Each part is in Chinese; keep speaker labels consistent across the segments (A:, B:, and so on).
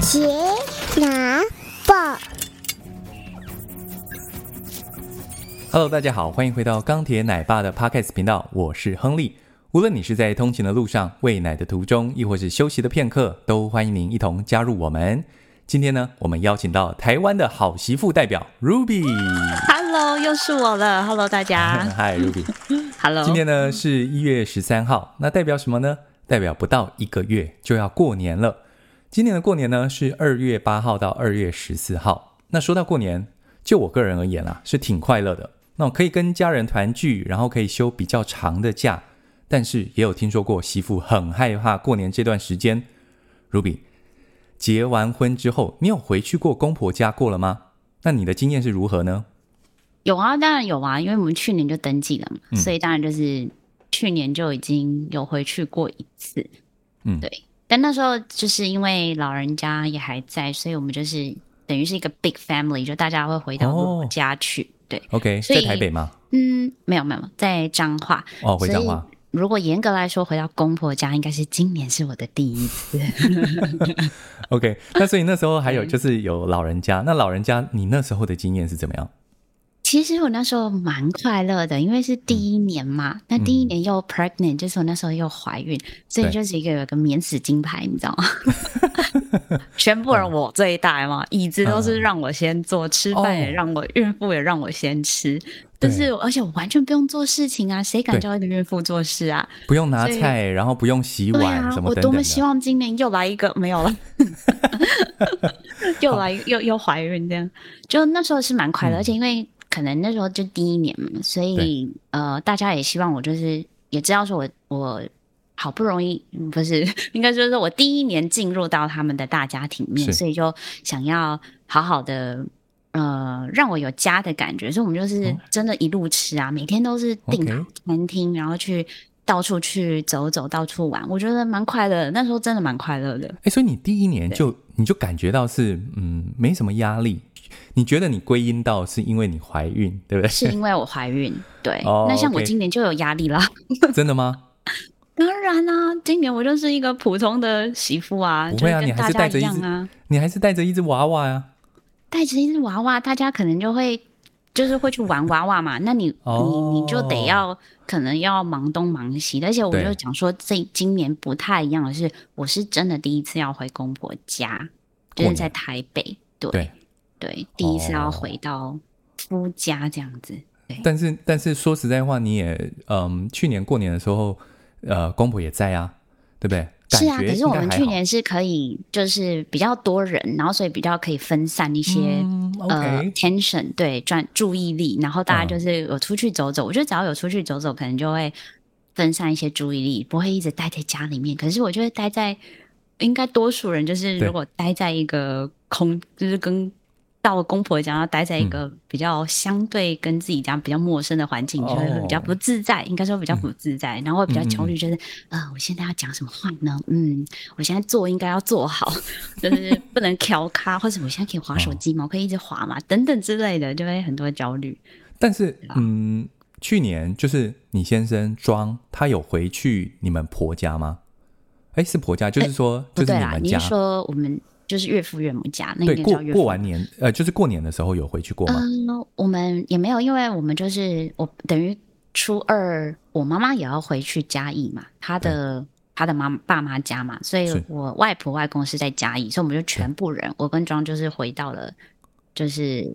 A: 杰拿报
B: ，Hello，大家好，欢迎回到钢铁奶爸的 Podcast 频道，我是亨利。无论你是在通勤的路上、喂奶的途中，亦或是休息的片刻，都欢迎您一同加入我们。今天呢，我们邀请到台湾的好媳妇代表 Ruby。
C: Hello，又是我了。Hello，大家。
B: Hi，Ruby。
C: Hello。
B: 今天呢是一月十三号，那代表什么呢？代表不到一个月就要过年了。今年的过年呢是二月八号到二月十四号。那说到过年，就我个人而言啊，是挺快乐的。那我可以跟家人团聚，然后可以休比较长的假。但是也有听说过媳妇很害怕过年这段时间。Ruby。结完婚之后，你有回去过公婆家过了吗？那你的经验是如何呢？
C: 有啊，当然有啊，因为我们去年就登记了嘛，嗯、所以当然就是去年就已经有回去过一次。嗯，对。但那时候就是因为老人家也还在，所以我们就是等于是一个 big family，就大家会回到我家去。哦、对
B: ，OK，在台北吗？
C: 嗯，没有没有，在彰化。
B: 哦，回彰化。
C: 如果严格来说，回到公婆家，应该是今年是我的第一次。
B: OK，那所以那时候还有就是有老人家，那老人家你那时候的经验是怎么样？
C: 其实我那时候蛮快乐的，因为是第一年嘛。嗯、那第一年又 pregnant，、嗯、就是我那时候又怀孕，所以就是一个有个免死金牌，你知道吗？全部人我最大嘛，椅子都是让我先坐，嗯、吃饭也让我，哦、孕妇也让我先吃。但是，而且我完全不用做事情啊！谁敢叫一个孕妇做事啊？
B: 不用拿菜，然后不用洗碗，啊、什么等等的。
C: 我多么希望今年又来一个没有了，又来又又怀孕这样。就那时候是蛮快乐，嗯、而且因为可能那时候就第一年嘛，所以呃，大家也希望我就是也知道说我我好不容易不是 应该就是说我第一年进入到他们的大家庭面，所以就想要好好的。呃，让我有家的感觉，所以我们就是真的一路吃啊，哦、每天都是订餐厅.然后去到处去走走，到处玩，我觉得蛮快乐的。那时候真的蛮快乐的。哎、欸，
B: 所以你第一年就你就感觉到是嗯没什么压力，你觉得你归因到是因为你怀孕，对不对？
C: 是因为我怀孕，对。
B: 哦、
C: 那像我今年就有压力啦。
B: 真的吗？
C: 当然啦、啊，今年我就是一个普通的媳妇啊，
B: 不会啊，
C: 你还是带着一样啊，
B: 你还是带着一只娃娃呀、啊。
C: 带着一只娃娃，大家可能就会就是会去玩娃娃嘛。那你、哦、你你就得要可能要忙东忙西，而且我就讲说，这今年不太一样的是，我是真的第一次要回公婆家，就是在台北，对对，对，第一次要回到夫家这样子。对，
B: 但是但是说实在话，你也嗯，去年过年的时候，呃，公婆也在啊，对不对？
C: 是啊，可是我们去年是可以，就是比较多人，然后所以比较可以分散一些、嗯 okay、呃 tension，对，转注意力，然后大家就是有出去走走。嗯、我觉得只要有出去走走，可能就会分散一些注意力，不会一直待在家里面。可是我觉得待在，应该多数人就是如果待在一个空，就是跟。到了公婆家，要待在一个比较相对跟自己家比较陌生的环境，就会比较不自在。应该说比较不自在，然后会比较焦虑，就是呃，我现在要讲什么话呢？嗯，我现在做应该要做好，就是不能调咖，或者我现在可以划手机吗？我可以一直划嘛？等等之类的，就会很多焦虑。
B: 但是，嗯，去年就是你先生庄，他有回去你们婆家吗？哎，是婆家，就是说，就是你们家。
C: 你说我们。就是岳父岳母家那
B: 个过过完年，呃，就是过年的时候有回去过吗？
C: 嗯，我们也没有，因为我们就是我等于初二，我妈妈也要回去嘉义嘛，她的她的妈爸妈家嘛，所以我外婆外公是在嘉义，所以我们就全部人，我跟庄就是回到了，就是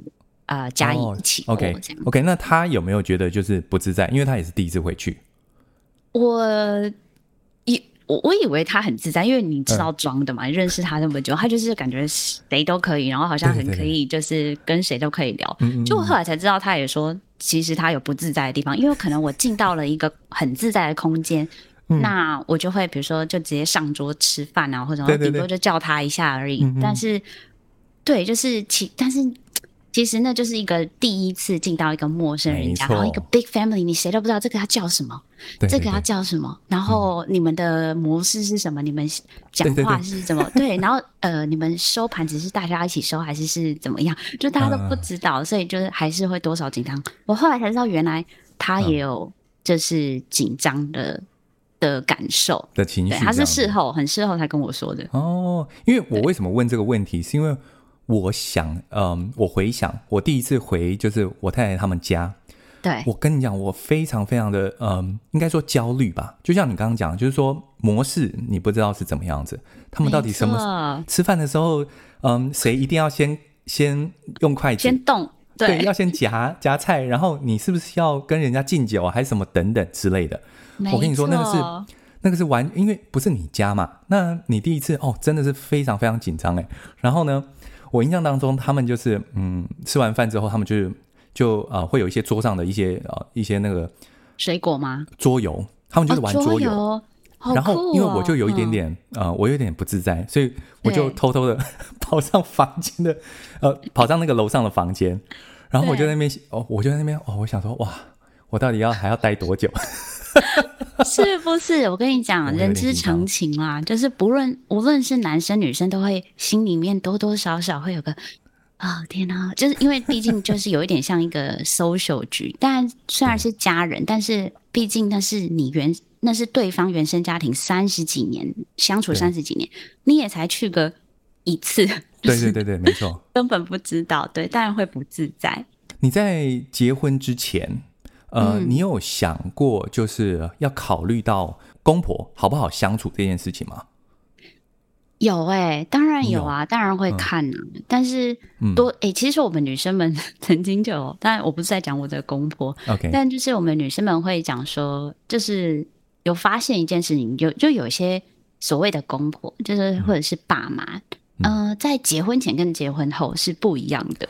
C: 呃嘉义一起过这样。
B: OK OK，那他有没有觉得就是不自在？因为他也是第一次回去。
C: 我。我我以为他很自在，因为你知道装的嘛，嗯、认识他那么久，他就是感觉谁都可以，然后好像很可以，就是跟谁都可以聊。对对对，就我后来才知道，他也说其实他有不自在的地方，因为可能我进到了一个很自在的空间，嗯、那我就会比如说就直接上桌吃饭啊，或者顶多就叫他一下而已。对对对，但是，对，就是其但是。其实那就是一个第一次进到一个陌生人家，然后一个 big family，你谁都不知道这个要叫什么，对对对，这个要叫什么，然后你们的模式是什么，嗯、你们讲话是怎么，对，然后呃，你们收盘子是大家一起收还是是怎么样，就大家都不知道，呃、所以就是还是会多少紧张。我后来才知道，原来他也有就是紧张的。的感受
B: 的情
C: 绪，他是事后很事后才跟我说的。
B: 哦，因为我为什么问这个问题，是因为我想，嗯，我回想我第一次回就是我太太他们家，
C: 对，我
B: 跟你讲，我非常非常的，嗯，应该说焦虑吧。就像你刚刚讲，就是说模式你不知道是怎么样子，他们到底什么吃饭的时候，嗯，谁一定要先先用筷子
C: 先动。对，
B: 对，要先夹夹菜，然后你是不是要跟人家敬酒，还是什么等等之类的？我跟你说，那个是那个是完，因为不是你家嘛。那你第一次哦，真的是非常非常紧张哎。然后呢，我印象当中，他们就是嗯，吃完饭之后，他们就是就呃会有一些桌上的一些呃一些那个
C: 水果吗？
B: 桌游，他们就是玩桌游。哦
C: 哦、
B: 然后因为我就有一点点、嗯、呃，我有点不自在，所以我就偷偷的跑上房间的呃，跑上那个楼上的房间，然后我就在那边哦，我就在那边哦，我想说哇，我到底要还要待多久？
C: 是不是？我跟你讲，人之常情啦，就是不论无论是男生女生，都会心里面多多少少会有个啊、哦、天哪，就是因为毕竟就是有一点像一个 social 局，但虽然是家人，但是毕竟那是你原。那是对方原生家庭三十几年相处三十几年，你也才去个一次，
B: 对对对对，没错，
C: 根本不知道，对，当然会不自在。
B: 你在结婚之前，呃，嗯、你有想过就是要考虑到公婆好不好相处这件事情吗？
C: 有哎、欸，当然有啊，有当然会看啊。嗯、但是多哎、欸，其实我们女生们 曾经就有，当然我不是在讲我的公婆
B: ，OK，
C: 但就是我们女生们会讲说，就是。有发现一件事情，有就有些所谓的公婆，就是或者是爸妈，嗯、呃，在结婚前跟结婚后是不一样的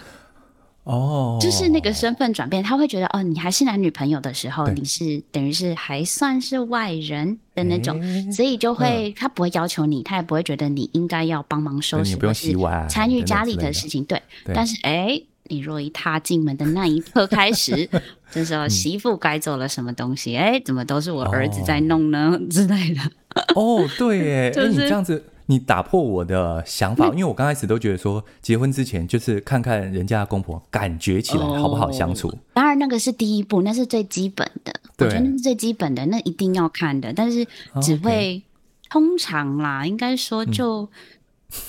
B: 哦，
C: 就是那个身份转变，他会觉得哦，你还是男女朋友的时候，你是等于是还算是外人的那种，欸、所以就会、嗯、他不会要求你，他也不会觉得你应该要帮忙收拾，
B: 不用洗碗，
C: 参与家里的事情，对，对但是哎。欸你若一踏进门的那一刻开始，这时候媳妇该做了什么东西？哎、嗯，怎么都是我儿子在弄呢？哦、之类的。
B: 哦，对耶，
C: 就是
B: 你这样子，你打破我的想法，嗯、因为我刚开始都觉得说，结婚之前就是看看人家的公婆，感觉起来好不好相处。哦、
C: 当然，那个是第一步，那是最基本的。我觉得那是最基本的，那一定要看的。但是只会、哦 okay、通常啦，应该说就。嗯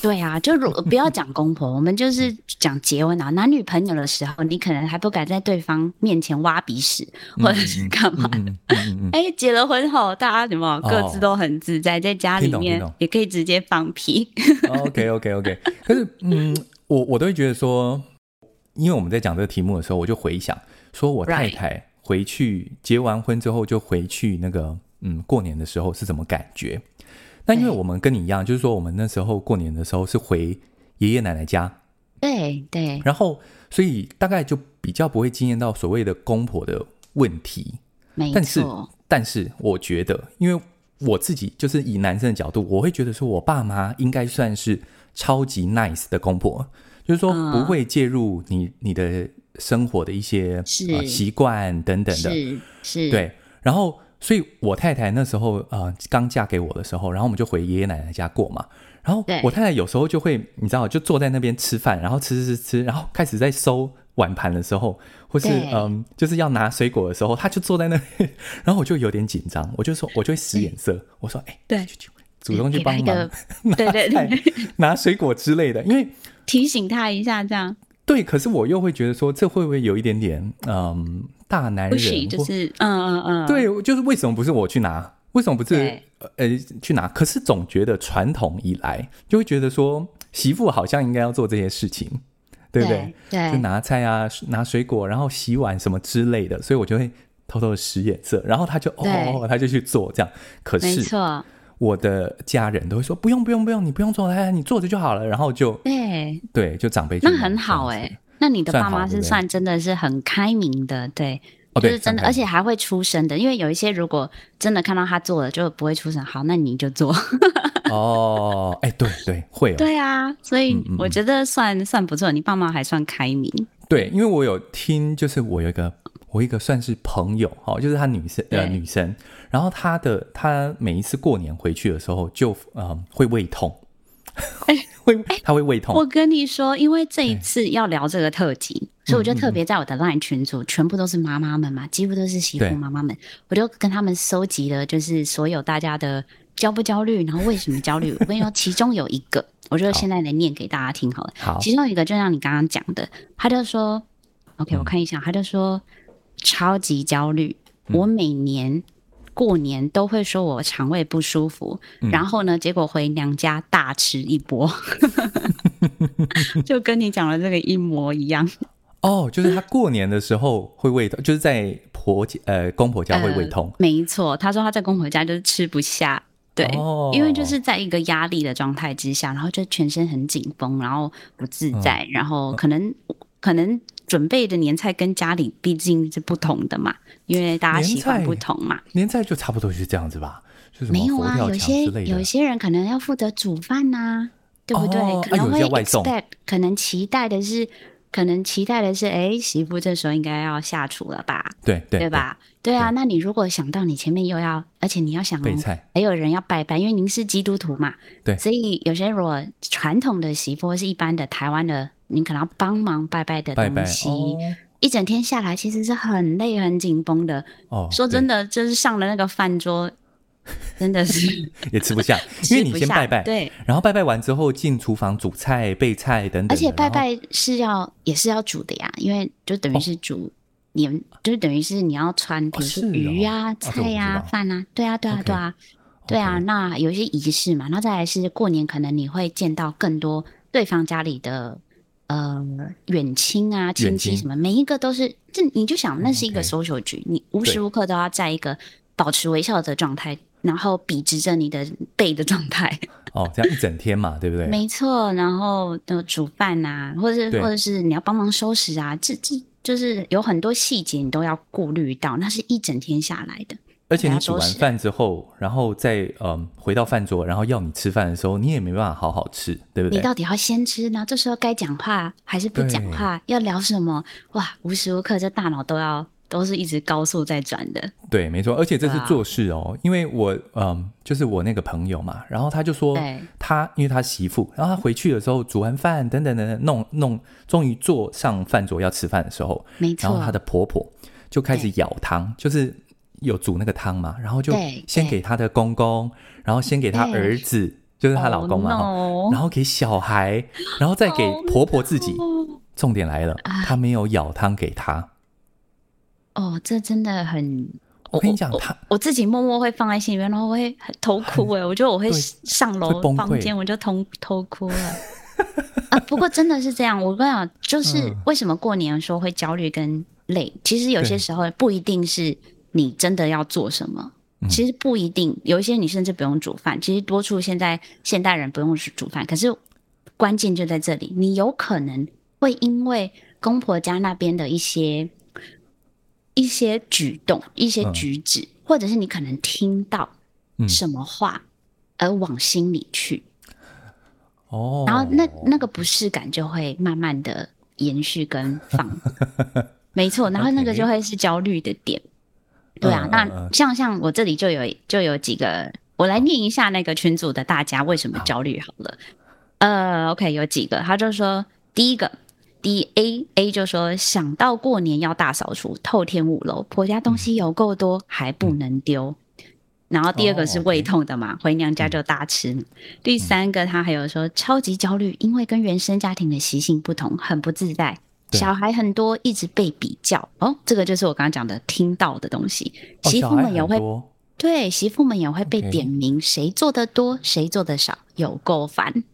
C: 对啊，就如不要讲公婆，我们就是讲结婚啊，男女朋友的时候，你可能还不敢在对方面前挖鼻屎，或者是干嘛的。哎，结了婚后，大家什么各自都很自在，在家里面也可以直接放屁。
B: OK OK OK，可是嗯，我我都会觉得说，因为我们在讲这个题目的时候，我就回想说，我太太回去结完婚之后就回去那个嗯过年的时候是什么感觉？那因为我们跟你一样，就是说我们那时候过年的时候是回爷爷奶奶家，
C: 对对，然
B: 后所以大概就比较不会经验到所谓的公婆的问题，
C: 没错。
B: 但是但是我觉得，因为我自己就是以男生的角度，我会觉得说我爸妈应该算是超级 nice 的公婆，就是说不会介入你你的生活的一些习惯等等的，
C: 是是，
B: 对，然后。所以，我太太那时候呃刚嫁给我的时候，然后我们就回爷爷奶奶家过嘛。然后我太太有时候就会，你知道，就坐在那边吃饭，然后吃吃吃吃，然后开始在收碗盘的时候，或是嗯就是要拿水果的时候，她就坐在那边，然后我就有点紧张，我就说，我就会使眼色，对我说，哎、欸，
C: 对，
B: 主动去帮忙，
C: 对对对，
B: 拿水果之类的，因为
C: 提醒她一下，这样。
B: 对，可是我又会觉得说，这会不会有一点点嗯。大男人
C: 就是嗯嗯嗯，
B: 对，就是为什么不是我去拿？为什么不是呃去拿？可是总觉得传统以来就会觉得说媳妇好像应该要做这些事情，对不对？
C: 对，
B: 就拿菜啊，拿水果，然后洗碗什么之类的，所以我就会偷偷的使眼色，然后他就
C: 对
B: 哦，他就去做这样。可是，没错，我的家人都会说不用不用不用，你不用做，哎，你坐着就好了。然后就
C: 对
B: 对，就长辈就
C: 那很好哎、欸。那你的爸妈是算真的是很开明的，对，
B: 哦、
C: 就是真的，而且还会出声的。因为有一些如果真的看到他做了，就不会出声。好，那你就做。
B: 哦，哎、欸，对对，会、哦。
C: 对啊，所以我觉得算、嗯嗯、算不错。你爸妈还算开明。
B: 对，因为我有听，就是我有一个我一个算是朋友，哦，就是她女生呃女生，然后她的她每一次过年回去的时候就，嗯呃会胃痛。哎，会，他会胃痛。
C: 我跟你说，因为这一次要聊这个特辑，所以我就特别在我的 LINE 群组，全部都是妈妈们嘛，几乎都是媳妇妈妈们，我就跟他们收集了，就是所有大家的焦不焦虑，然后为什么焦虑。我跟你说，其中有一个，我就现在来念给大家听好了。
B: 好，
C: 其中一个就像你刚刚讲的，他就说，OK，我看一下，他就说超级焦虑，我每年。过年都会说我肠胃不舒服，嗯、然后呢，结果回娘家大吃一波，就跟你讲的这个一模一样。
B: 哦，就是他过年的时候会胃痛，就是在婆家呃公婆家会胃痛。
C: 呃、没错，他说他在公婆家就是吃不下，对，哦、因为就是在一个压力的状态之下，然后就全身很紧绷，然后不自在，嗯、然后可能、嗯、可能。准备的年菜跟家里毕竟是不同的嘛，因为大家习惯不同嘛。
B: 年菜就差不多是这样子吧，就是
C: 没有啊，有些有些人可能要负责煮饭呐、啊，对不对？哦、可能会 expect，、啊、可能期待的是，可能期待的是，哎，媳妇这时候应该要下厨了吧？
B: 对对，
C: 对吧？对，对啊，那你如果想到你前面又要，而且你要想还有人要拜拜，因为您是基督徒嘛，
B: 对，
C: 所以有些如果传统的媳妇是一般的台湾的。你可能要帮忙拜拜的东西，拜。拜哦、一整天下来其实是很累很紧绷的。哦，说真的，就是上了那个饭桌，真的是
B: 也吃不下，因为你先拜拜，
C: 对，
B: 然后拜拜完之后进厨房煮菜、备菜等等。
C: 而且拜拜是要也是要煮的呀，因为就等于是煮，你、哦、就等于是你要穿，比如说鱼呀、啊、哦、菜呀、啊、饭啊，对啊，对啊，对啊，对啊。那有一些仪式嘛，然后再来是过年，可能你会见到更多对方家里的。呃，远亲啊，亲戚什么，每一个都是，这你就想，那是一个 social 局，你无时无刻都要在一个保持微笑的状态，然后笔直着你的背的状态。
B: 哦，这样一整天嘛，对不对？
C: 没错，然后的煮饭啊，或者是或者是你要帮忙收拾啊，这这就是有很多细节你都要顾虑到，那是一整天下来的。
B: 而且你煮完饭之后，然后再嗯回到饭桌，然后要你吃饭的时候，你也没办法好好吃，对不对？
C: 你到底要先吃呢？这时候该讲话还是不讲话？要聊什么？哇，无时无刻这大脑都要都是一直高速在转的。
B: 对，没错，而且这是做事哦，啊、因为我嗯就是我那个朋友嘛，然后他就
C: 说
B: 他因为他媳妇，然后他回去的时候煮完饭等等等等弄弄，终于坐上饭桌要吃饭的时候，
C: 没错，
B: 然后他的婆婆就开始舀汤，就是。有煮那个汤嘛，然后就先给她的公公，然后先给她儿子，就是她老公嘛，oh, no. 然后给小孩，然后再给婆婆自己。Oh, no. 重点来了，她没有舀汤给她。
C: 哦，oh, 这真的很……
B: 我跟你讲，他
C: 我自己默默会放在心里面，然后我会偷哭哎，我觉得我会上楼房间，我就偷偷哭了。啊，不过真的是这样，我跟你讲，就是为什么过年的时候会焦虑跟累，嗯、其实有些时候不一定是。你真的要做什么？其实不一定，有一些你甚至不用煮饭。其实多数现在现代人不用煮饭，可是关键就在这里，你有可能会因为公婆家那边的一些一些举动、一些举止，嗯、或者是你可能听到什么话而往心里去。
B: 哦，
C: 然后那那个不适感就会慢慢的延续跟放，没错，然后那个就会是焦虑的点。对啊，那像像我这里就有就有几个，我来念一下那个群组的大家为什么焦虑好了。好呃，OK，有几个，他就说第一个，D A A 就说想到过年要大扫除，透天五楼，婆家东西有够多，还不能丢。嗯、然后第二个是胃痛的嘛，回娘家就大吃。嗯、第三个他还有说超级焦虑，因为跟原生家庭的习性不同，很不自在。小孩很多，一直被比较哦，这个就是我刚刚讲的听到的东西。媳妇们也会对媳妇们也会被点名，谁做的多，谁做的少，有够烦。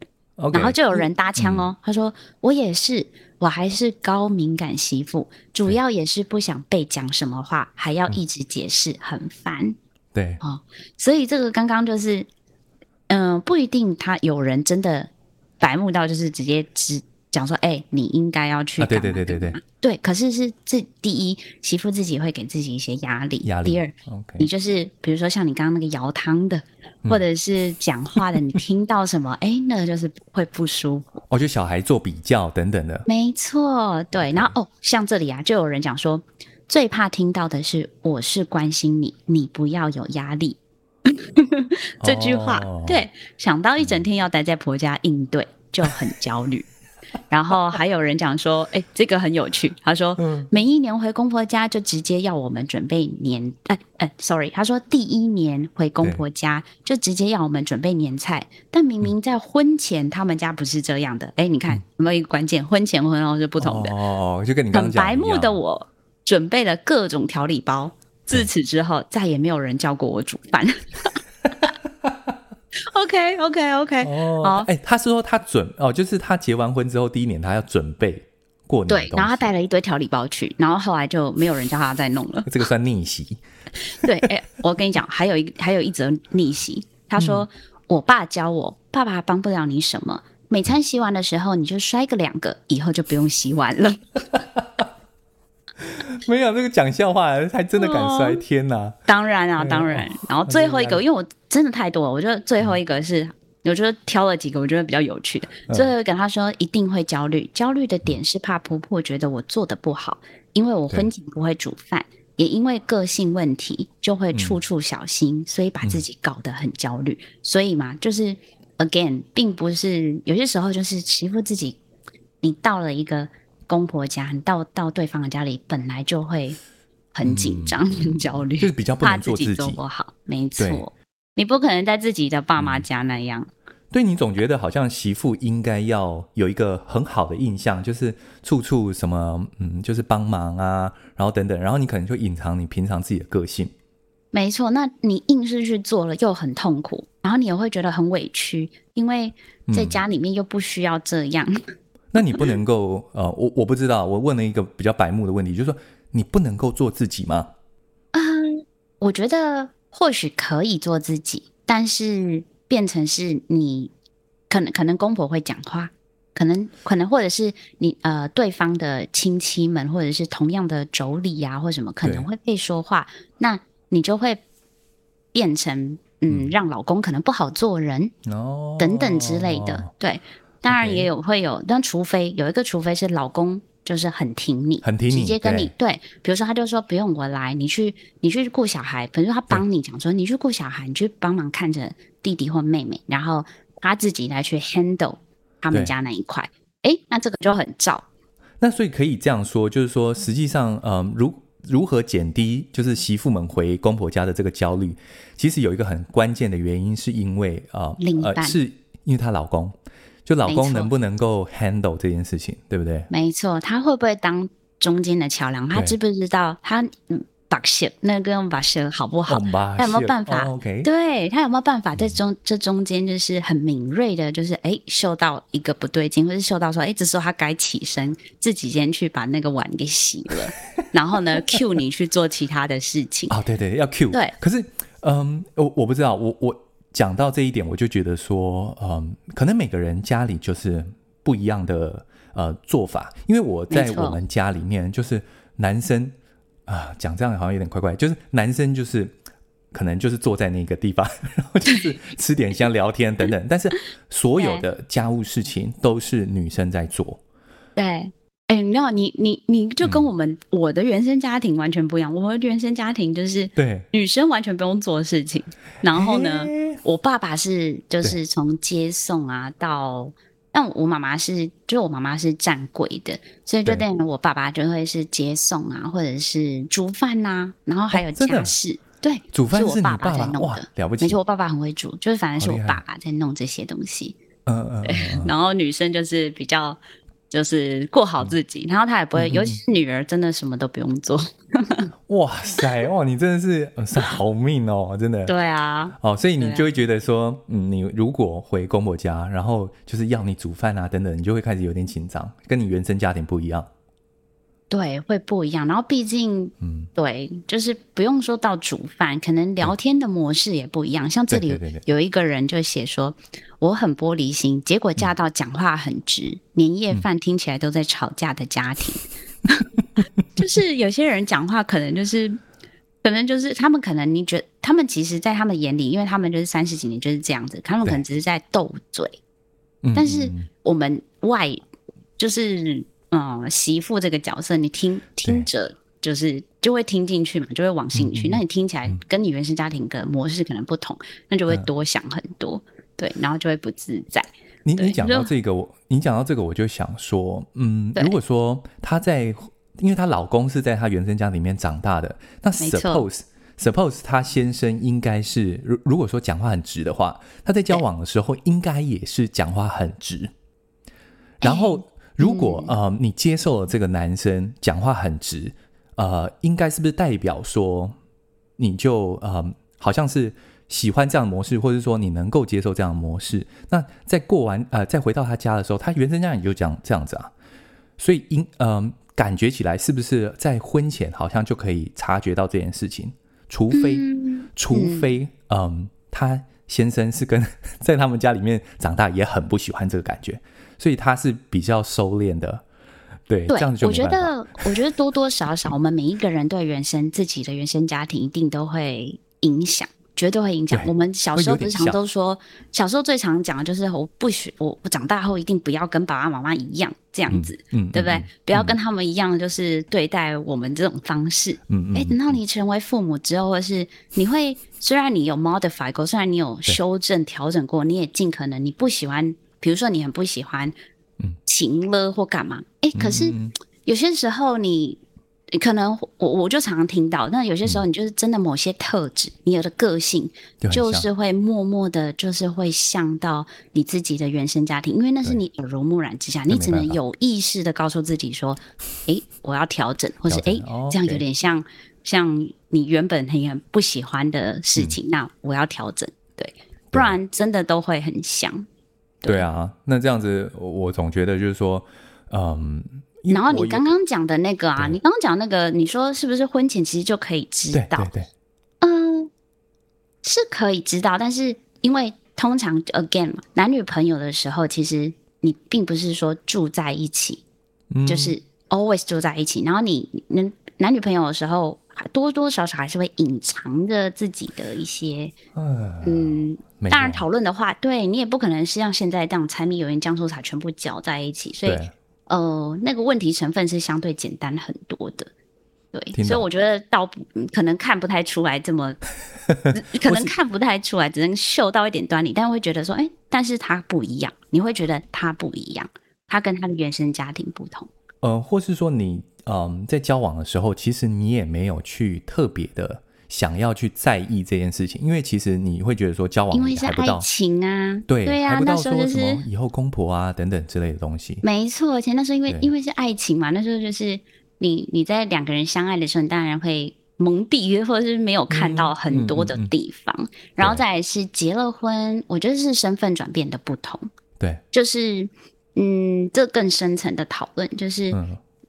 C: 然后就有人搭腔哦，他说我也是，我还是高敏感媳妇，主要也是不想被讲什么话，还要一直解释，很烦。
B: 对
C: 哦，所以这个刚刚就是，嗯，不一定他有人真的白目到就是直接直。讲说，哎、欸，你应该要去？对对对对对，对。可是是这第一，媳妇自己会给自己一些压力。压力。第二.你就是比如说像你刚刚那个舀汤的，嗯、或者是讲话的，你听到什么，哎、欸，那个就是会不舒服。
B: 哦，就小孩做比较等等的。
C: 没错，对。然后哦，像这里啊，就有人讲说，最怕听到的是“我是关心你，你不要有压力” 这句话。哦、对，想到一整天要待在婆家应对，就很焦虑。然后还有人讲说，哎，这个很有趣。他说，每一年回公婆家就直接要我们准备年，哎哎，sorry，他说第一年回公婆家就直接要我们准备年菜，但明明在婚前他们家不是这样的。哎，你看有没有一个关键？婚前婚后是不同的。
B: 哦，就跟你刚刚讲，
C: 很白目的我准备了各种调理包，自此之后再也没有人教过我煮饭。OK OK OK，
B: 哦，好，哎，他是说他准哦，就是他结完婚之后第一年他要准备过年，
C: 对，然后他带了一堆调理包去，然后后来就没有人叫他再弄了。
B: 这个算逆袭。
C: 对，哎，我跟你讲，还有一还有一则逆袭，他说、嗯、我爸教我，爸爸帮不了你什么，每餐洗碗的时候你就摔个两个，以后就不用洗碗了。
B: 没有这个讲笑话，还真的敢摔天呐、啊！
C: 当然啊，当然。然后最后一个，因为我真的太多了，我觉得最后一个是，我觉得挑了几个，我觉得比较有趣的。最后一个他说一定会焦虑，焦虑的点是怕婆婆觉得我做的不好，因为我婚前不会煮饭，也因为个性问题就会处处小心，所以把自己搞得很焦虑。所以嘛，就是 again，并不是有些时候就是欺负自己，你到了一个。公婆家，你到到对方的家里，本来就会很紧张、很、嗯、焦虑，
B: 就是比较不能做
C: 自己，怕自己做不好。没错，你不可能在自己的爸妈家那样。
B: 对，你总觉得好像媳妇应该要有一个很好的印象，就是处处什么，嗯，就是帮忙啊，然后等等，然后你可能就隐藏你平常自己的个性。
C: 没错，那你硬是去做了，又很痛苦，然后你也会觉得很委屈，因为在家里面又不需要这样。嗯
B: 那你不能够呃，我我不知道，我问了一个比较白目的问题，就是说你不能够做自己吗？
C: 嗯，我觉得或许可以做自己，但是变成是你可能可能公婆会讲话，可能可能或者是你呃对方的亲戚们，或者是同样的妯娌啊，或什么可能会被说话，那你就会变成嗯，让老公可能不好做人哦，等等之类的，对。当然也有会有但除非有一个，除非是老公就是很挺你，
B: 很挺你，
C: 直接跟你对，对。比如说，他就说不用我来，你去你去顾小孩。比如说他帮你讲说，你去顾小孩，你去帮忙看着弟弟或妹妹，然后他自己来去 handle 他们家那一块。哎，那这个就很照。
B: 那所以可以这样说，就是说，实际上，嗯、呃，如如何减低就是媳妇们回公婆家的这个焦虑，其实有一个很关键的原因，是因为啊，呃，是因为她老公。就老公能不能够 handle 这件事情，对不对？
C: 没错，他会不会当中间的桥梁？他知不知道他嗯把戏那个用把戏好不好？他有没有办法？对他有没有办法在中、嗯、这中间就是很敏锐的，就是哎嗅到一个不对劲，或是嗅到说哎这时候他该起身自己先去把那个碗给洗了，然后呢 cue 你去做其他的事情。
B: 哦，对对，要 cue。
C: 对，
B: 可是嗯，我我不知道，我我。讲到这一点，我就觉得说，嗯，可能每个人家里就是不一样的呃做法。因为我在我们家里面，就是男生啊，讲这样好像有点怪怪，就是男生就是可能就是坐在那个地方，然后就是吃点香、聊天等等，但是所有 的家务事情都是女生在做。
C: 对。哎，你知道，你你你就跟我们、嗯、我的原生家庭完全不一样。我们原生家庭就是对女生完全不用做事情。然后呢，我爸爸是就是从接送啊到，但我妈妈是，就是我妈妈是站柜的，所以就等于我爸爸就会是接送啊，或者是煮饭呐、啊，然后还有家事。对，
B: 煮饭是我
C: 爸爸在弄的，
B: 了不起。
C: 没错，我爸爸很会煮，就是反正是我爸爸在弄这些东西。嗯嗯，嗯。然后女生就是比较。就是过好自己，嗯、然后他也不会、嗯，尤其是女儿，真的什么都不用做。
B: 哇塞，哇，你真的是好命哦，真的。
C: 对啊。
B: 哦，所以你就会觉得说，嗯，你如果回公婆家，然后就是要你煮饭啊等等，你就会开始有点紧张，跟你原生家庭不一样。
C: 对，会不一样。然后毕竟，嗯，对，就是不用说到煮饭，可能聊天的模式也不一样。像这里有一个人就写说，我很玻璃心，结果嫁到讲话很直，嗯、年夜饭听起来都在吵架的家庭。嗯、就是有些人讲话可能就是，可能就是他们可能你觉得他们其实，在他们眼里，因为他们就是三十几年就是这样子，他们可能只是在斗嘴。但是我们外就是。嗯，媳妇这个角色，你听听着，就是就会听进去嘛，就会往心里去。那你听起来跟你原生家庭的模式可能不同，那就会多想很多，嗯、对，然后就会不自在。
B: 你你讲到这个，我你讲到这个，我就想说，嗯，如果说她在，因为她老公是在她原生家里面长大的，那 suppose suppose 她先生应该是，如如果说讲话很直的话，她在交往的时候应该也是讲话很直。然后，如果、嗯、呃你接受了这个男生讲话很直，呃，应该是不是代表说你就呃好像是？喜欢这样的模式，或者说你能够接受这样的模式，那在过完呃，再回到他家的时候，他原生家也就讲这样子啊，所以应嗯、呃，感觉起来是不是在婚前好像就可以察觉到这件事情？除非，嗯、除非嗯、呃，他先生是跟 在他们家里面长大，也很不喜欢这个感觉，所以他是比较收敛的。对，对，这样子就
C: 我觉得，我觉得多多少少，我们每一个人对原生自己的原生家庭一定都会影响。绝对会影响。我们小时候不是常都说，小时候最常讲的就是我不许我我长大后一定不要跟爸爸妈妈一样这样子，嗯，对不对？不要跟他们一样，就是对待我们这种方式。嗯嗯。哎，等到你成为父母之后，或是你会虽然你有 modify 过，虽然你有修正调整过，你也尽可能你不喜欢，比如说你很不喜欢，情了或干嘛？哎，可是有些时候你。可能我我就常常听到，那有些时候你就是真的某些特质，嗯、你有的个性就是会默默的，就是会像到你自己的原生家庭，因为那是你耳濡目染之下，你只能有意识的告诉自己说，哎、欸，我要调整，或是哎、欸，这样有点像像你原本很很不喜欢的事情，嗯、那我要调整，对，不然真的都会很像。对，啊，那这样子我总觉得就是说，嗯。然后你刚刚讲的那个啊，你刚刚讲那个，你说是不是婚前其实就可以知道？对对对，嗯，是可以知道，但是因为通常 again 嘛，男女朋友的时候，其实你并不是说住在一起，嗯，就是 always 住在一起。然后你男男女朋友的时候，多多少少还是会隐藏着自己的一些，嗯，当然讨论的话，对你也不可能是像现在这样柴米油盐酱醋茶全部搅在一起，所以。呃，那个问题成分是相对简单很多的，对，所以我觉得倒不可能看不太出来这么，可能看不太出来，只能嗅到一点端倪，但会觉得说，哎、欸，但是他不一样，你会觉得他不一样，他跟他的原生家庭不同，
B: 呃，或是说你嗯、呃，在交往的时候，其实你也没有去特别的。想要去在意这件事情，因为其实你会觉得说交往因为是爱
C: 情啊，
B: 对对啊，
C: 那时候就是
B: 以后公婆啊等等之类的东西。
C: 没错，而且那时候因为因为是爱情嘛，那时候就是你你在两个人相爱的时候，你当然会蒙蔽约或者是没有看到很多的地方，嗯嗯嗯嗯、然后再来是结了婚，我觉得是身份转变的不同。
B: 对，
C: 就是嗯，这更深层的讨论，就是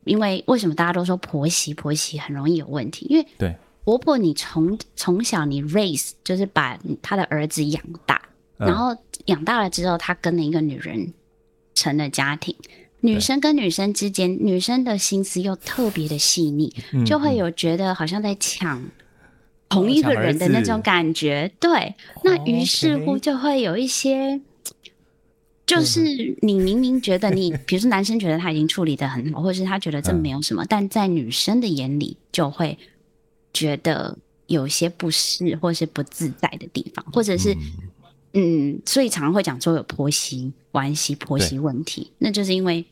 C: 因为为什么大家都说婆媳婆媳很容易有问题？因为对。婆婆，你从从小你 raise 就是把他的儿子养大，嗯、然后养大了之后，他跟了一个女人成了家庭。女生跟女生之间，女生的心思又特别的细腻，嗯、就会有觉得好像在抢同一个人的那种感觉。哦、对，那于是乎就会有一些，就是你明明觉得你，比如说男生觉得他已经处理的很好，或者是他觉得这没有什么，嗯、但在女生的眼里就会。觉得有些不适或是不自在的地方，或者是嗯，嗯，所以常常会讲说有婆媳关系、婆媳问题，那就是因为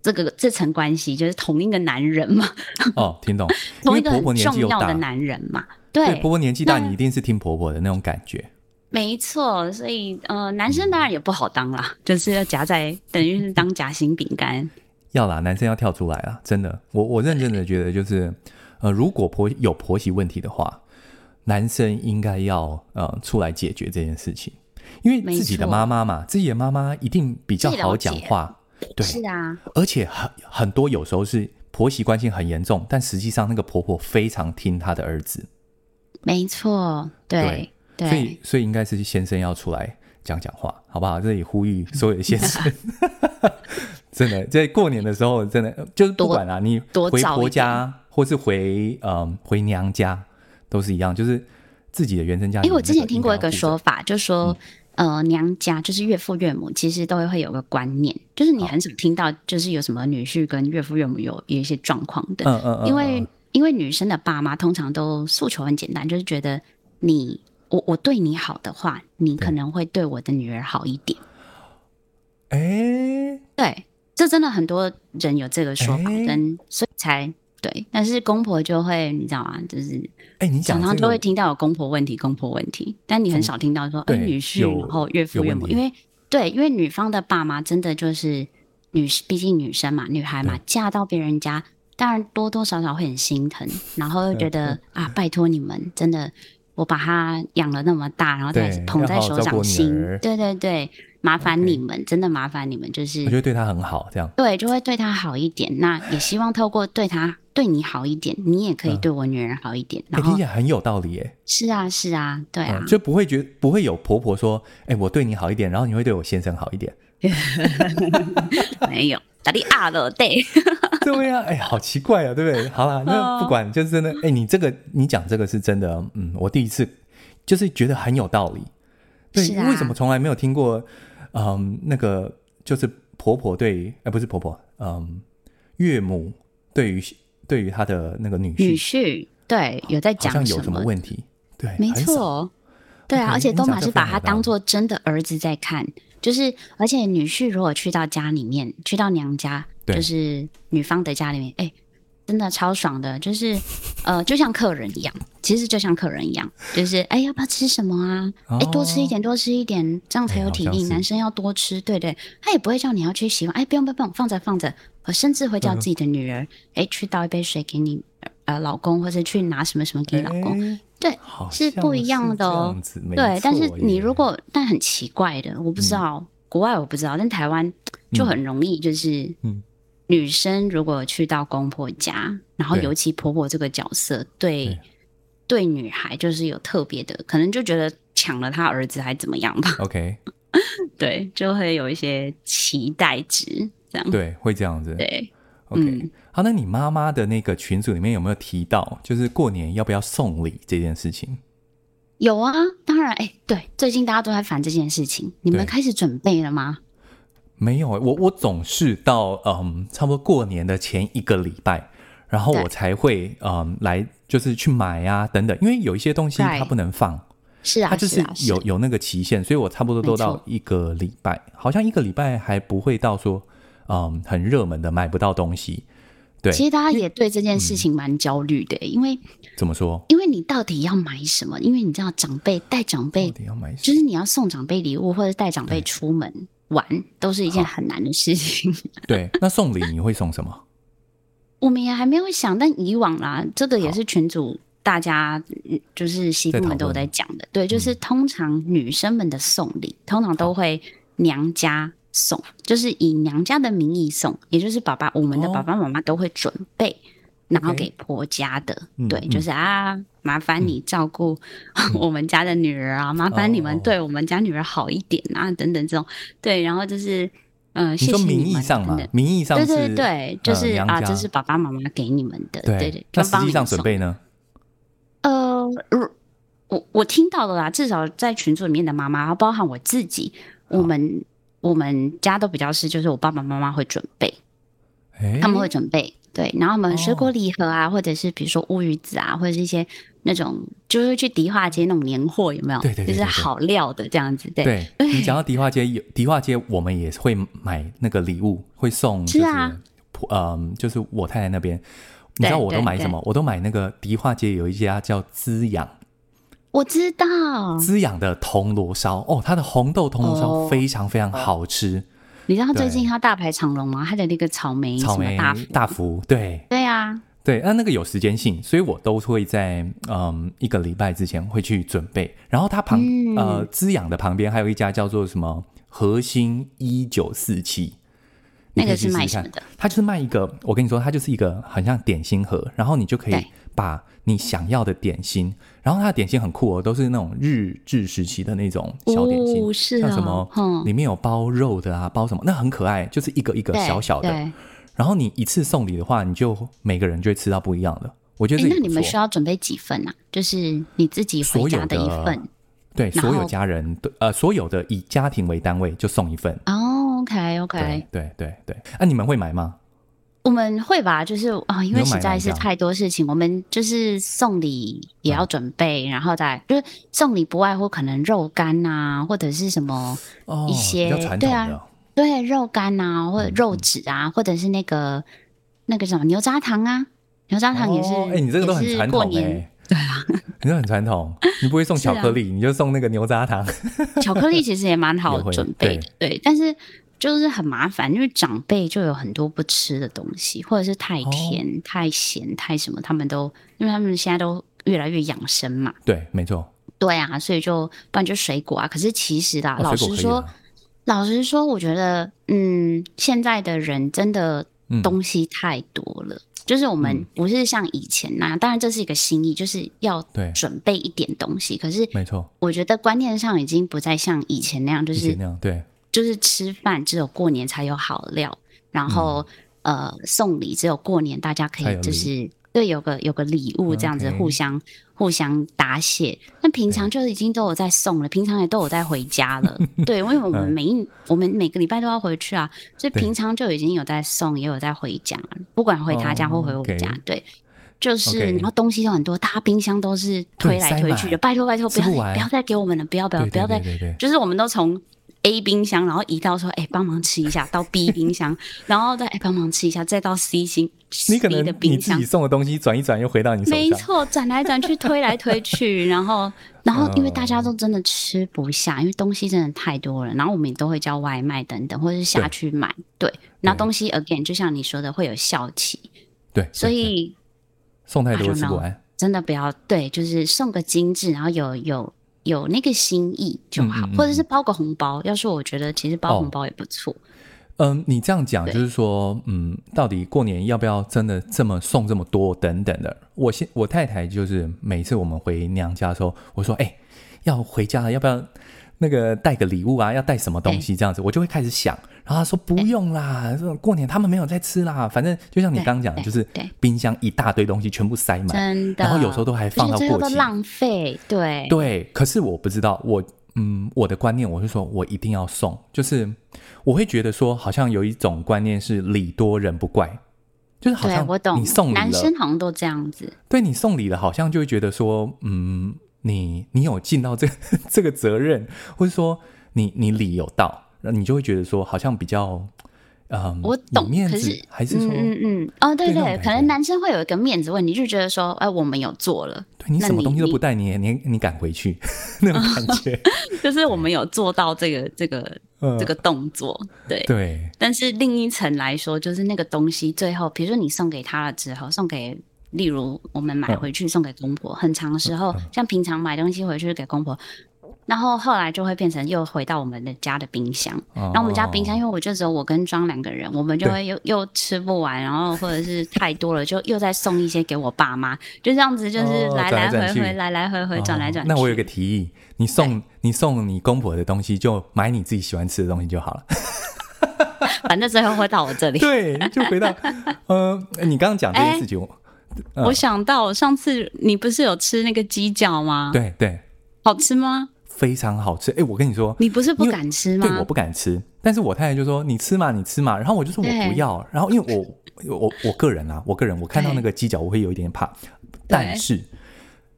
C: 这个这层关系就是同一个男人嘛。
B: 哦，听懂，
C: 同一个很重要的男人嘛。对，
B: 婆婆年纪大，你一定是听婆婆的那种感觉。
C: 没错，所以呃，男生当然也不好当啦，嗯、就是要夹在等于是当夹心饼干。
B: 要啦，男生要跳出来啦，真的，我我认真的觉得就是。呃，如果婆有婆媳问题的话，男生应该要呃出来解决这件事情，因为自己的妈妈嘛，自己的妈妈一定比较好讲话，对，是啊，而且很很多有时候是婆媳关系很严重，但实际上那个婆婆非常听她的儿子，
C: 没错，对，对，
B: 所以所以应该是先生要出来讲讲话，好不好？这里呼吁所有的先生，真的在过年的时候，真的就是不管啊，你回婆家。或是回嗯、呃、回娘家都是一样，就是自己的原生家庭。因为我
C: 之前听过一个说法，就说、嗯、呃娘家就是岳父岳母，其实都会有个观念，就是你很少听到就是有什么女婿跟岳父岳母有有一些状况的。嗯嗯嗯。因为因为女生的爸妈通常都诉求很简单，就是觉得你我我对你好的话，你可能会对我的女儿好一点。
B: 哎、欸，
C: 对，这真的很多人有这个说法，跟、欸、所以才对。但是公婆就会，你知道吗？就是哎，你常常就会听到有公婆问题，公婆问题，但你很少听到说，哎，女婿然后岳父岳母，因为对，因为女方的爸妈真的就是女，毕竟女生嘛，女孩嘛，嫁到别人家，当然多多少少会很心疼，然后又觉得啊，拜托你们，真的。我把他养了那么大，然后再捧在手掌心，对对对，麻烦你们.真的麻烦你们，就是
B: 我觉得对他很好，这样
C: 对，就会对他好一点。那也希望透过对他对你好一点，你也可以对我女儿好一点。嗯、然后、欸、也
B: 很有道理耶。
C: 是啊，是啊，对啊，
B: 嗯、就不会觉得不会有婆婆说，哎、欸，我对你好一点，然后你会对我先生好一点。
C: 没有。打的啊了，对，
B: 对呀，哎，好奇怪啊，对不对？好啦，那不管，就是真的，哎，你这个你讲这个是真的，嗯，我第一次就是觉得很有道理。对，啊、为什么从来没有听过？嗯，那个就是婆婆对，哎，不是婆婆，嗯，岳母对于对于她的那个女婿，
C: 女婿，对，有在讲，
B: 好像有什么问题？对，
C: 没错，对啊，而且都马是把他当做真的儿子在看。就是，而且女婿如果去到家里面，去到娘家，就是女方的家里面，哎、欸，真的超爽的。就是，呃，就像客人一样，其实就像客人一样，就是，哎、欸，要不要吃什么啊？哎、欸，多吃一点，多吃一点，这样才有体力。欸、男生要多吃，对对，他也不会叫你要去洗碗，哎、欸，不用不用不用，放着放着。我甚至会叫自己的女儿，哎、欸，去倒一杯水给你呃老公，或者去拿什么什么给老公。欸对，是不一样的哦。对，但是你如果，但很奇怪的，我不知道、嗯、国外我不知道，但台湾就很容易，就是女生如果去到公婆家，嗯、然后尤其婆婆这个角色，对对，对女孩就是有特别的，可能就觉得抢了她儿子还怎么样吧。OK，对，就会有一些期待值，这样
B: 对，会这样子。
C: 对。
B: OK，、嗯、好，那你妈妈的那个群组里面有没有提到，就是过年要不要送礼这件事情？
C: 有啊，当然，哎、欸，对，最近大家都在烦这件事情，你们开始准备了吗？
B: 没有，我我总是到嗯，差不多过年的前一个礼拜，然后我才会嗯来，就是去买啊等等，因为有一些东西它不能放，
C: 是啊，
B: 它就是有有那个期限，所以我差不多都到一个礼拜，好像一个礼拜还不会到说。嗯，很热门的买不到东西，对。
C: 其实大家也对这件事情蛮焦虑的，因为、嗯、
B: 怎么说？
C: 因为你到底要买什么？因为你知道长辈带长辈，
B: 到底要买什么？
C: 就是你要送长辈礼物或者带长辈出门玩，都是一件很难的事情。
B: 对，那送礼你会送什么？
C: 我们也还没有想，但以往啦，这个也是群主大家就是媳妇们都有在讲的。对，就是通常女生们的送礼，通常都会娘家。送就是以娘家的名义送，也就是爸爸，我们的爸爸妈妈都会准备，哦、然后给婆家的。对，就是啊，麻烦你照顾 我们家的女儿啊，嗯、麻烦你们对我们家女儿好一点啊，哦、等等这种。对，然后就是，嗯、呃，谢谢。名义上嘛，名义上对对对，就是、呃、啊，这是爸爸妈妈给你们的。对对，对，
B: 那实际上准备呢？
C: 呃，我我听到了啦，至少在群组里面的妈妈，包含我自己，我们。我们家都比较是，就是我爸爸妈妈会准备，欸、他们会准备，对，然后我们水果礼盒啊，哦、或者是比如说乌鱼子啊，或者是一些那种，就是去迪化街那种年货，有没有？对对，对，对，对，就是好料的这样子。对，你讲到迪化街，有迪化街，我们也会买那个礼物，会送、就是。是啊，嗯，就是我太太那边，你知道我都买什么？我都买那个迪化街有一家叫滋养。我知道滋养的铜锣烧哦，它的红豆铜锣烧非常非常好吃。你知道最近他大排长龙吗？他的那个草莓草莓大福，大福对。对啊，对，那那个有时间性，所以我都会在嗯一个礼拜之前会去准备。然后它旁、嗯、呃滋养的旁边还有一家叫做什么核心一九四七，那个是卖什么的？它就是卖一个，我跟你说，它就是一个很像点心盒，然后你就可以把你想要的点心。然后它的点心很酷哦，都是那种日治时期的那种小点心，哦是哦、像什么、嗯，里面有包肉的啊，包什么，那很可爱，就是一个一个小小的。然后你一次送礼的话，你就每个人就会吃到不一样的。我觉得那你们需要准备几份啊？就是你自己回家的一份，对，所有家人呃，所有的以家庭为单位就送一份。哦，OK OK，对对对对。那、啊、你们会买吗？我们会吧，就是啊、哦，因为实在是太多事情，我们就是送礼也要准备，嗯、然后再就是送礼不外乎可能肉干啊，或者是什么一些、哦、对啊，对，肉干啊，或者肉纸啊，嗯、或者是那个那个什么牛轧糖啊，牛轧糖也是。哎、
B: 哦欸，你这个都很传统哎、欸。
C: 对啊，
B: 你这很传统，你不会送巧克力，啊、你就送那个牛轧糖。
C: 巧克力其实也蛮好准备的，对，对，但是就是很麻烦，因为长辈就有很多不吃的东西，或者是太甜、哦、太咸、太什么，他们都因为他们现在都越来越养生嘛。
B: 对，没错。
C: 对啊，所以就不然就水果啊。可是其实啦，哦、老实说，老实说，我觉得，嗯，现在的人真的东西太多了。嗯就是我们不是像以前那样，嗯、当然这是一个心意，就是要准备一点东西。可是，没错，我觉得观念上已经不再像以前那样，就是那样，对，就是吃饭只有过年才有好料，然后、嗯、呃送礼只有过年大家可以就是。对，有个有个礼物这样子互相 Okay. 互相答谢，那平常就已经都有在送了，平常也都有在回家了。对，因为我们每一我们每个礼拜都要回去啊，所以平常就已经有在送，也有在回家，不管回他家或回我家。Oh, okay. 对，就是然后东西都很多，大家冰箱都是推来推去的，拜托拜托，不要不要再给我们了，不要不要不要再，就是我们都从。A 冰箱，然后移到说，哎、欸，帮忙吃一下，到 B 冰箱，然后再哎帮忙吃一下，再到 C 星，
B: 你可能你自己送的东西转一转又回到你手上，
C: 没错，转来转去，推来推去，然后然后因为大家都真的吃不下，因为东西真的太多了，然后我们也都会叫外卖等等，或者是下去买，对，那东西 again 就像你说的会有效期，
B: 对，
C: 所以
B: 送太多吃不完，
C: 真的不要，对，就是送个精致，然后有有。有那个心意就好，嗯嗯、或者是包个红包。要是我觉得其实包红包也不错。
B: 嗯、哦呃，你这样讲就是说，嗯，到底过年要不要真的这么送这么多等等的？我现我太太就是每次我们回娘家的时候，我说，哎、欸，要回家了，要不要？那个带个礼物啊，要带什么东西这样子，我就会开始想。然后他说不用啦，这种过年他们没有在吃啦。反正就像你刚刚讲的，就是冰箱一大堆东西全部塞满，真的。然后有时候都还放到过期，
C: 浪费。对
B: 对，可是我不知道，我嗯，我的观念我是说我一定要送，就是我会觉得说，好像有一种观念是礼多人不怪，就是好像你送礼了，
C: 男生好像都这样子。
B: 对，你送礼了，好像就会觉得说，嗯。你你有尽到这个这个责任，或者说你你礼有到，那你就会觉得说好像比较，嗯，
C: 我懂，
B: 面子
C: 可是
B: 还是说，
C: 嗯嗯哦，对对，对可能男生会有一个面子问题，就觉得说，哎，我们有做了，
B: 对你什么东西都不带，你你你敢回去 那种感 觉，
C: 就是我们有做到这个这个、呃、这个动作，对对。但是另一层来说，就是那个东西最后，比如说你送给他了之后，送给。例如，我们买回去送给公婆，很长时候，像平常买东西回去给公婆，然后后来就会变成又回到我们的家的冰箱。然后我们家冰箱，因为我就只有我跟庄两个人，我们就会又又吃不完，然后或者是太多了，就又再送一些给我爸妈，就这样子，就是来来回回，来来回回转来转去。
B: 那我有个提议，你送你送你公婆的东西，就买你自己喜欢吃的东西就好了。
C: 反正最后会到我这里。
B: 对，就回到 呃，你刚刚讲这件事情。
C: 我想到上次你不是有吃那个鸡脚吗？
B: 对对，
C: 好吃吗？
B: 非常好吃。哎，我跟你说，
C: 你不是不敢吃吗？
B: 对，我不敢吃。但是我太太就说：“你吃嘛，你吃嘛。”然后我就说：“我不要。”然后因为我我我个人啊，我个人我看到那个鸡脚我会有一点怕。但是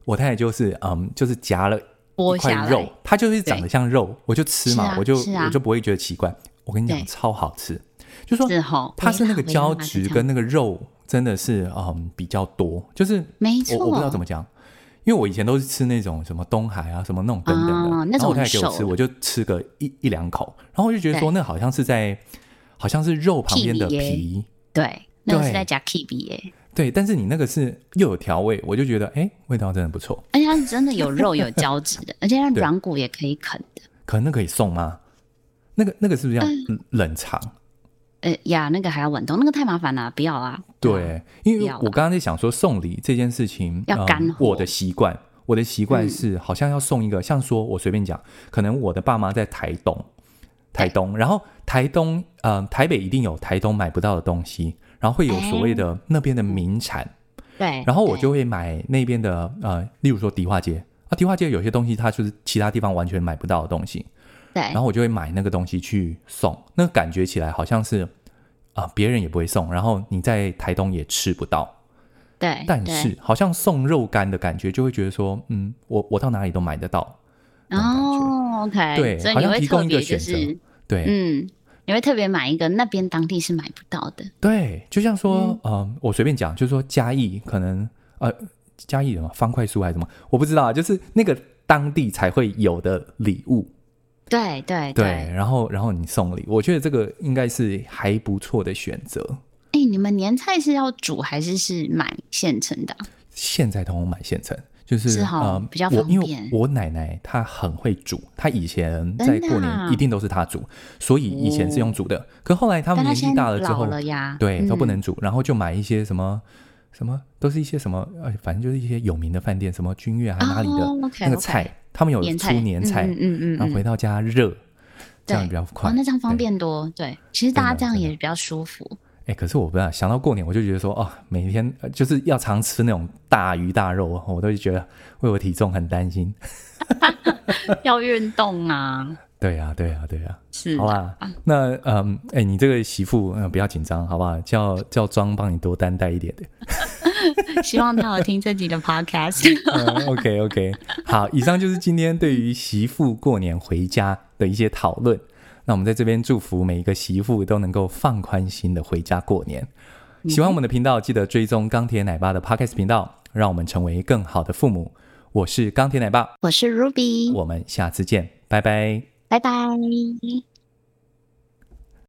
B: 我太太就是嗯，就是夹了一块肉，它就是长得像肉，我就吃嘛，我就我就不会觉得奇怪。我跟你讲，超好吃，就说它是那个胶质跟那个肉。真的是嗯比较多，就是没错，我我不知道怎么讲，因为我以前都是吃那种什么东海啊什么那种等等的，哦、那种然后我太太给我吃，我就吃个一一两口，然后我就觉得说那好像是在好像是肉旁边的皮，
C: 对，那个是在加 kiwi 耶，
B: 对，但是你那个是又有调味，我就觉得哎味道真的不错，
C: 而且它是真的有肉有胶质的，而且它软骨也可以啃的，
B: 可能那可以送吗？那个那个是不是要冷藏？嗯
C: 呃呀，那个还要冷冻，那个太麻烦了，不要啊。
B: 对，因为我刚刚在想说送礼这件事情
C: 要干货。
B: 我的习惯，我的习惯是好像要送一个，像说我随便讲，可能我的爸妈在台东，台东，然后台东，呃，台北一定有台东买不到的东西，然后会有所谓的那边的名产。对。然后我就会买那边的，呃，例如说迪化街啊，迪化街有些东西它就是其他地方完全买不到的东西。对，然后我就会买那个东西去送，那个感觉起来好像是啊，呃，别人也不会送，然后你在台东也吃不到。对，但是好像送肉干的感觉，就会觉得说，嗯，我我到哪里都买得到。哦，OK，对，好像提供一个选择。对，嗯，
C: 你会特别买一个那边当地是买不到的。
B: 对，就像
C: 说，
B: 呃，我随便讲，就是说嘉义可能呃嘉义什么方块酥还是什么，我不知道啊，就是那个当地才会有的礼物。
C: 对对
B: 对，然后然后你送礼，我觉得这个应该是还不错的选择。
C: 哎，你们年菜是要煮还是是买现成的？
B: 现在都买现成。就是，
C: 是哦、
B: 呃，
C: 比较方便。
B: 我因为我奶奶她很会煮，她以前在过年一定都是她煮，啊、所以以前是用煮的。哦、可后来他们年纪大了之后，
C: 了呀
B: 对，都不能煮，
C: 嗯、
B: 然后就买一些什么什么，都是一些什么，呃，反正就是一些有名的饭店，什么君悦还哪里的、
C: 哦、
B: 那个菜他们有出年菜，
C: 嗯嗯
B: 然后回到家热，这样比较快。
C: 哦，那这样方便多，对，对其实大家这样也比较舒服。
B: 哎，可是我不知道，想到过年，我就觉得说，哦，每天就是要常吃那种大鱼大肉，我都觉得为我体重很担心。
C: 要运动啊！
B: 对呀、啊，对呀、啊，对呀、啊。
C: 是，
B: 好吧。那嗯，哎，你这个媳妇，嗯，不要紧张，好不好？叫叫庄帮你多担待一点的。
C: 希望他有听这集的 podcast。
B: 嗯、OK OK，好，以上就是今天对于媳妇过年回家的一些讨论。那我们在这边祝福每一个媳妇都能够放宽心的回家过年。喜欢我们的频道，记得追踪钢铁奶爸的 Podcast 频道，让我们成为更好的父母。我是钢铁奶爸，
C: 我是 Ruby，
B: 我们下次见，拜拜，
C: 拜拜。